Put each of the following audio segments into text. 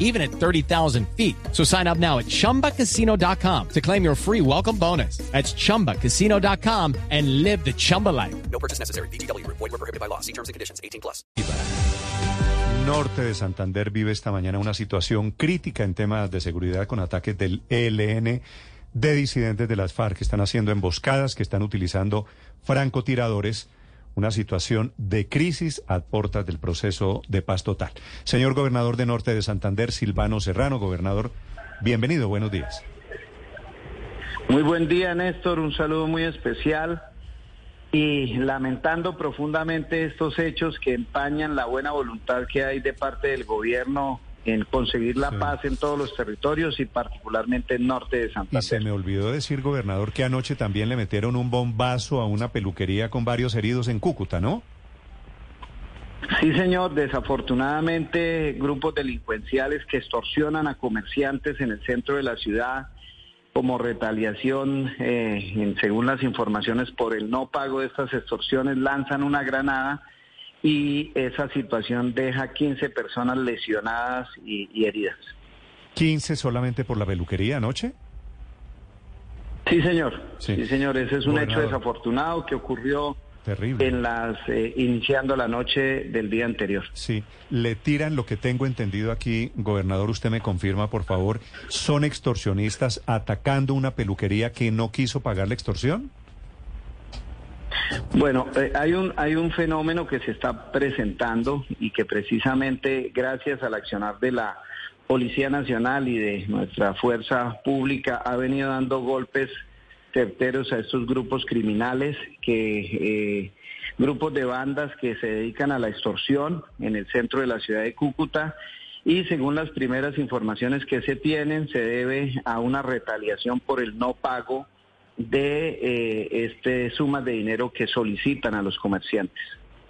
even at 30,000 feet. So sign up now at chumbacasino.com to claim your free welcome bonus. That's chumbacasino.com and live the Chumba life. No purchase necessary. BGW. Void were prohibited by law. See terms and conditions. 18 plus. Norte de Santander vive esta mañana una situación crítica en temas de seguridad con ataques del ELN de disidentes de las FARC que están haciendo emboscadas, que están utilizando francotiradores, una situación de crisis a puertas del proceso de paz total. Señor gobernador de Norte de Santander, Silvano Serrano, gobernador, bienvenido, buenos días. Muy buen día, Néstor. Un saludo muy especial. Y lamentando profundamente estos hechos que empañan la buena voluntad que hay de parte del gobierno en conseguir la Sí. paz en todos los territorios y particularmente en norte de Y Santander. se me olvidó decir, gobernador, que anoche también le metieron un bombazo a una peluquería con varios heridos en Cúcuta, ¿no? Sí, señor. Desafortunadamente, grupos delincuenciales que extorsionan a comerciantes en el centro de la ciudad como retaliación, eh, según las informaciones, por el no pago de estas extorsiones, lanzan una granada y esa situación deja 15 personas lesionadas y, y heridas. 15 solamente por la peluquería anoche. Sí, señor. Sí. Sí, señor. Ese es un hecho desafortunado que ocurrió Terrible. en las eh, iniciando la noche del día anterior. Sí, le tiran lo que tengo entendido aquí, gobernador, usted me confirma, por favor, ¿son extorsionistas atacando una peluquería que no quiso pagar la extorsión? Bueno, eh, hay un hay un fenómeno que se está presentando y que precisamente gracias al accionar de la Policía Nacional y de nuestra fuerza pública ha venido dando golpes certeros a estos grupos criminales que eh, grupos de bandas que se dedican a la extorsión en el centro de la ciudad de Cúcuta. Y según las primeras informaciones que se tienen se debe a una retaliación por el no pago de eh, este sumas de dinero que solicitan a los comerciantes.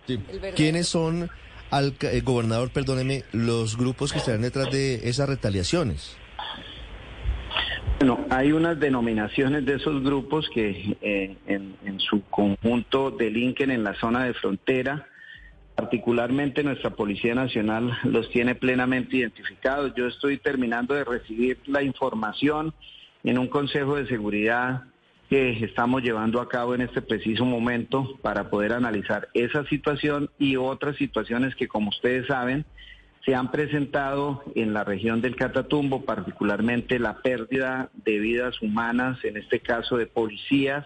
Sí. ¿Quiénes son, al, eh, gobernador, perdóneme, los grupos que estarán detrás de esas retaliaciones? Bueno, hay unas denominaciones de esos grupos que eh, en, en su conjunto delinquen en la zona de frontera. Particularmente nuestra Policía Nacional los tiene plenamente identificados. Yo estoy terminando de recibir la información en un Consejo de Seguridad que estamos llevando a cabo en este preciso momento para poder analizar esa situación y otras situaciones que, como ustedes saben, se han presentado en la región del Catatumbo, particularmente la pérdida de vidas humanas, en este caso de policías.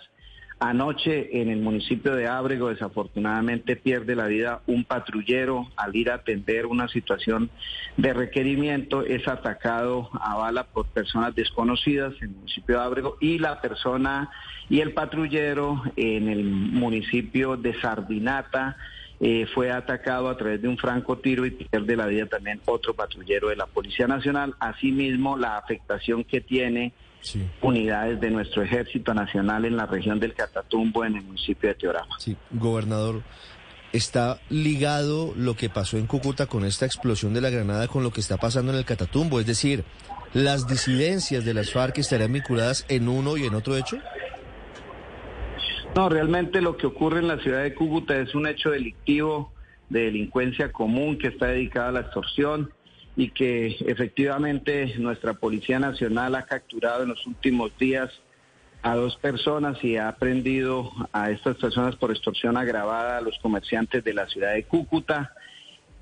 Anoche en el municipio de Ábrego desafortunadamente pierde la vida un patrullero al ir a atender una situación de requerimiento, es atacado a bala por personas desconocidas en el municipio de Ábrego y la persona y el patrullero en el municipio de Sardinata eh, fue atacado a través de un francotiro y pierde la vida también otro patrullero de la Policía Nacional. Asimismo, la afectación que tiene Sí. unidades de nuestro Ejército Nacional en la región del Catatumbo, en el municipio de Teorama. Sí, gobernador, ¿está ligado lo que pasó en Cúcuta con esta explosión de la granada con lo que está pasando en el Catatumbo? Es decir, ¿las disidencias de las FARC estarían vinculadas en uno y en otro hecho? No, realmente lo que ocurre en la ciudad de Cúcuta es un hecho delictivo de delincuencia común que está dedicada a la extorsión y que efectivamente nuestra Policía Nacional ha capturado en los últimos días a dos personas y ha prendido a estas personas por extorsión agravada a los comerciantes de la ciudad de Cúcuta.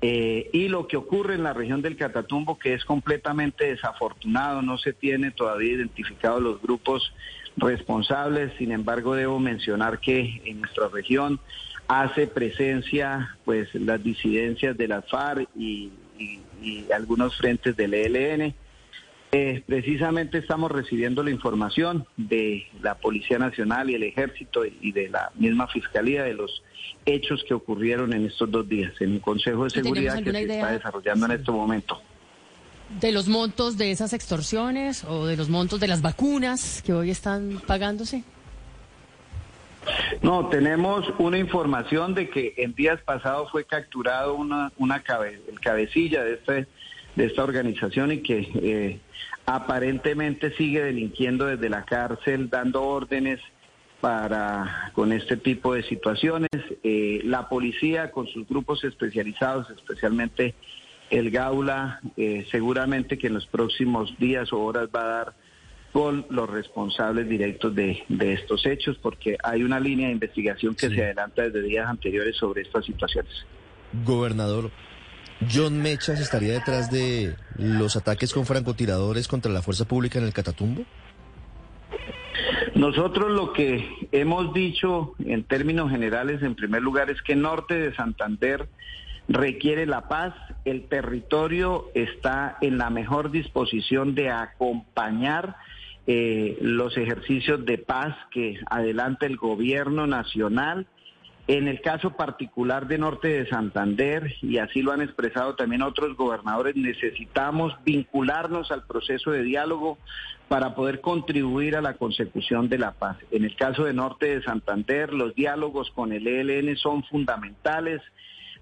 Eh, y lo que ocurre en la región del Catatumbo, que es completamente desafortunado, no se tiene todavía identificados los grupos responsables, sin embargo debo mencionar que en nuestra región hace presencia pues las disidencias de la FARC y, y- y algunos frentes del ELN. Eh, precisamente estamos recibiendo la información de la Policía Nacional y el Ejército y de la misma Fiscalía de los hechos que ocurrieron en estos dos días en un Consejo de ¿Y tenemos Seguridad que se idea? está desarrollando en este momento. ¿De los montos de esas extorsiones o de los montos de las vacunas que hoy están pagándose? No, tenemos una información de que en días pasados fue capturado una, una cabe- el cabecilla de este de esta organización y que eh, aparentemente sigue delinquiendo desde la cárcel, dando órdenes para con este tipo de situaciones. Eh, la policía con sus grupos especializados, especialmente el Gaula, eh, seguramente que en los próximos días o horas va a dar con los responsables directos de, de estos hechos, porque hay una línea de investigación que Sí. se adelanta desde días anteriores sobre estas situaciones. Gobernador, John Mechas estaría detrás de los ataques con francotiradores contra la fuerza pública en el Catatumbo. Nosotros lo que hemos dicho en términos generales, en primer lugar, es que Norte de Santander requiere la paz, el territorio está en la mejor disposición de acompañar eh, los ejercicios de paz que adelanta el gobierno nacional. En el caso particular de Norte de Santander, y así lo han expresado también otros gobernadores, necesitamos vincularnos al proceso de diálogo para poder contribuir a la consecución de la paz. En el caso de Norte de Santander, los diálogos con el ELN son fundamentales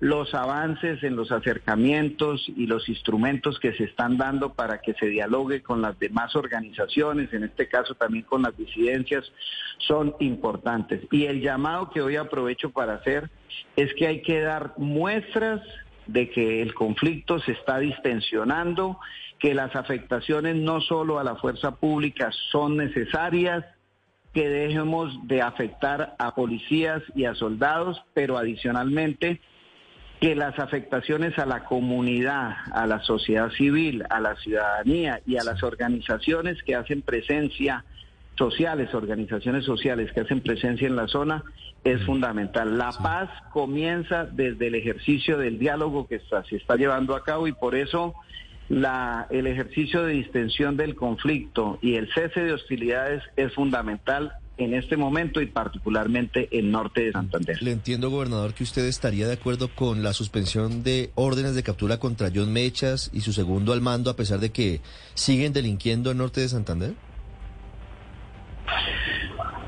los avances en los acercamientos y los instrumentos que se están dando para que se dialogue con las demás organizaciones, en este caso también con las disidencias, son importantes. Y el llamado que hoy aprovecho para hacer es que hay que dar muestras de que el conflicto se está distensionando, que las afectaciones no solo a la fuerza pública son necesarias, que dejemos de afectar a policías y a soldados, pero adicionalmente que las afectaciones a la comunidad, a la sociedad civil, a la ciudadanía y a las organizaciones que hacen presencia sociales, organizaciones sociales que hacen presencia en la zona, es fundamental. La paz comienza desde el ejercicio del diálogo que está- se está llevando a cabo y por eso la, el ejercicio de distensión del conflicto y el cese de hostilidades es fundamental en este momento y particularmente en norte de Santander. Le entiendo, gobernador, que usted estaría de acuerdo con la suspensión de órdenes de captura contra John Mechas y su segundo al mando, a pesar de que siguen delinquiendo en norte de Santander.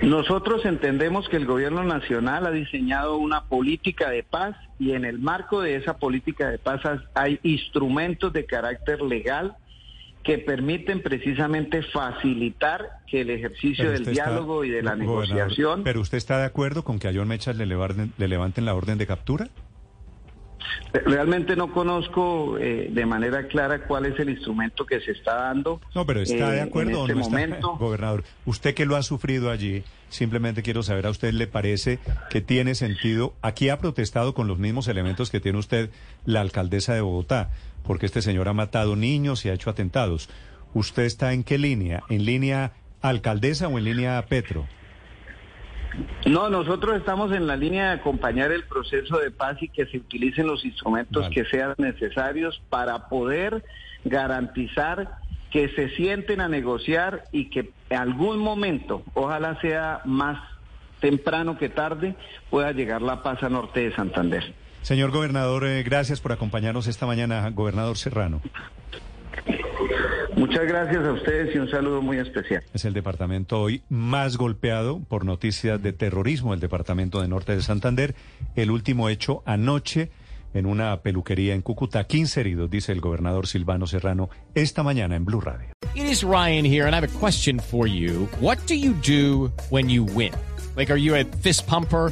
Nosotros entendemos que el gobierno nacional ha diseñado una política de paz y en el marco de esa política de paz hay instrumentos de carácter legal que permiten precisamente facilitar que el ejercicio del está- diálogo y de la negociación ¿Pero usted está de acuerdo con que a John Mechas le levanten la orden de captura? Realmente no conozco eh, de manera clara cuál es el instrumento que se está dando. No, pero ¿está eh, de acuerdo en o este está? momento. Gobernador, usted que lo ha sufrido allí, simplemente quiero saber, ¿a usted le parece que tiene sentido? Aquí ha protestado con los mismos elementos que tiene usted la alcaldesa de Bogotá, porque este señor ha matado niños y ha hecho atentados. ¿Usted está en qué línea? ¿En línea alcaldesa o en línea Petro? No, nosotros estamos en la línea de acompañar el proceso de paz y que se utilicen los instrumentos Vale. que sean necesarios para poder garantizar que se sienten a negociar y que en algún momento, ojalá sea más temprano que tarde, pueda llegar la paz a norte de Santander. Señor gobernador, eh, gracias por acompañarnos esta mañana, gobernador Serrano. Muchas gracias a ustedes y un saludo muy especial. Es el departamento hoy más golpeado por noticias de terrorismo, el departamento de Norte de Santander. El último hecho anoche en una peluquería en Cúcuta. 15 heridos, dice el gobernador Silvano Serrano, esta mañana en Blue Radio. It is Ryan here, and I have a question for you. What do you do when you win? Like, are you a fist pumper?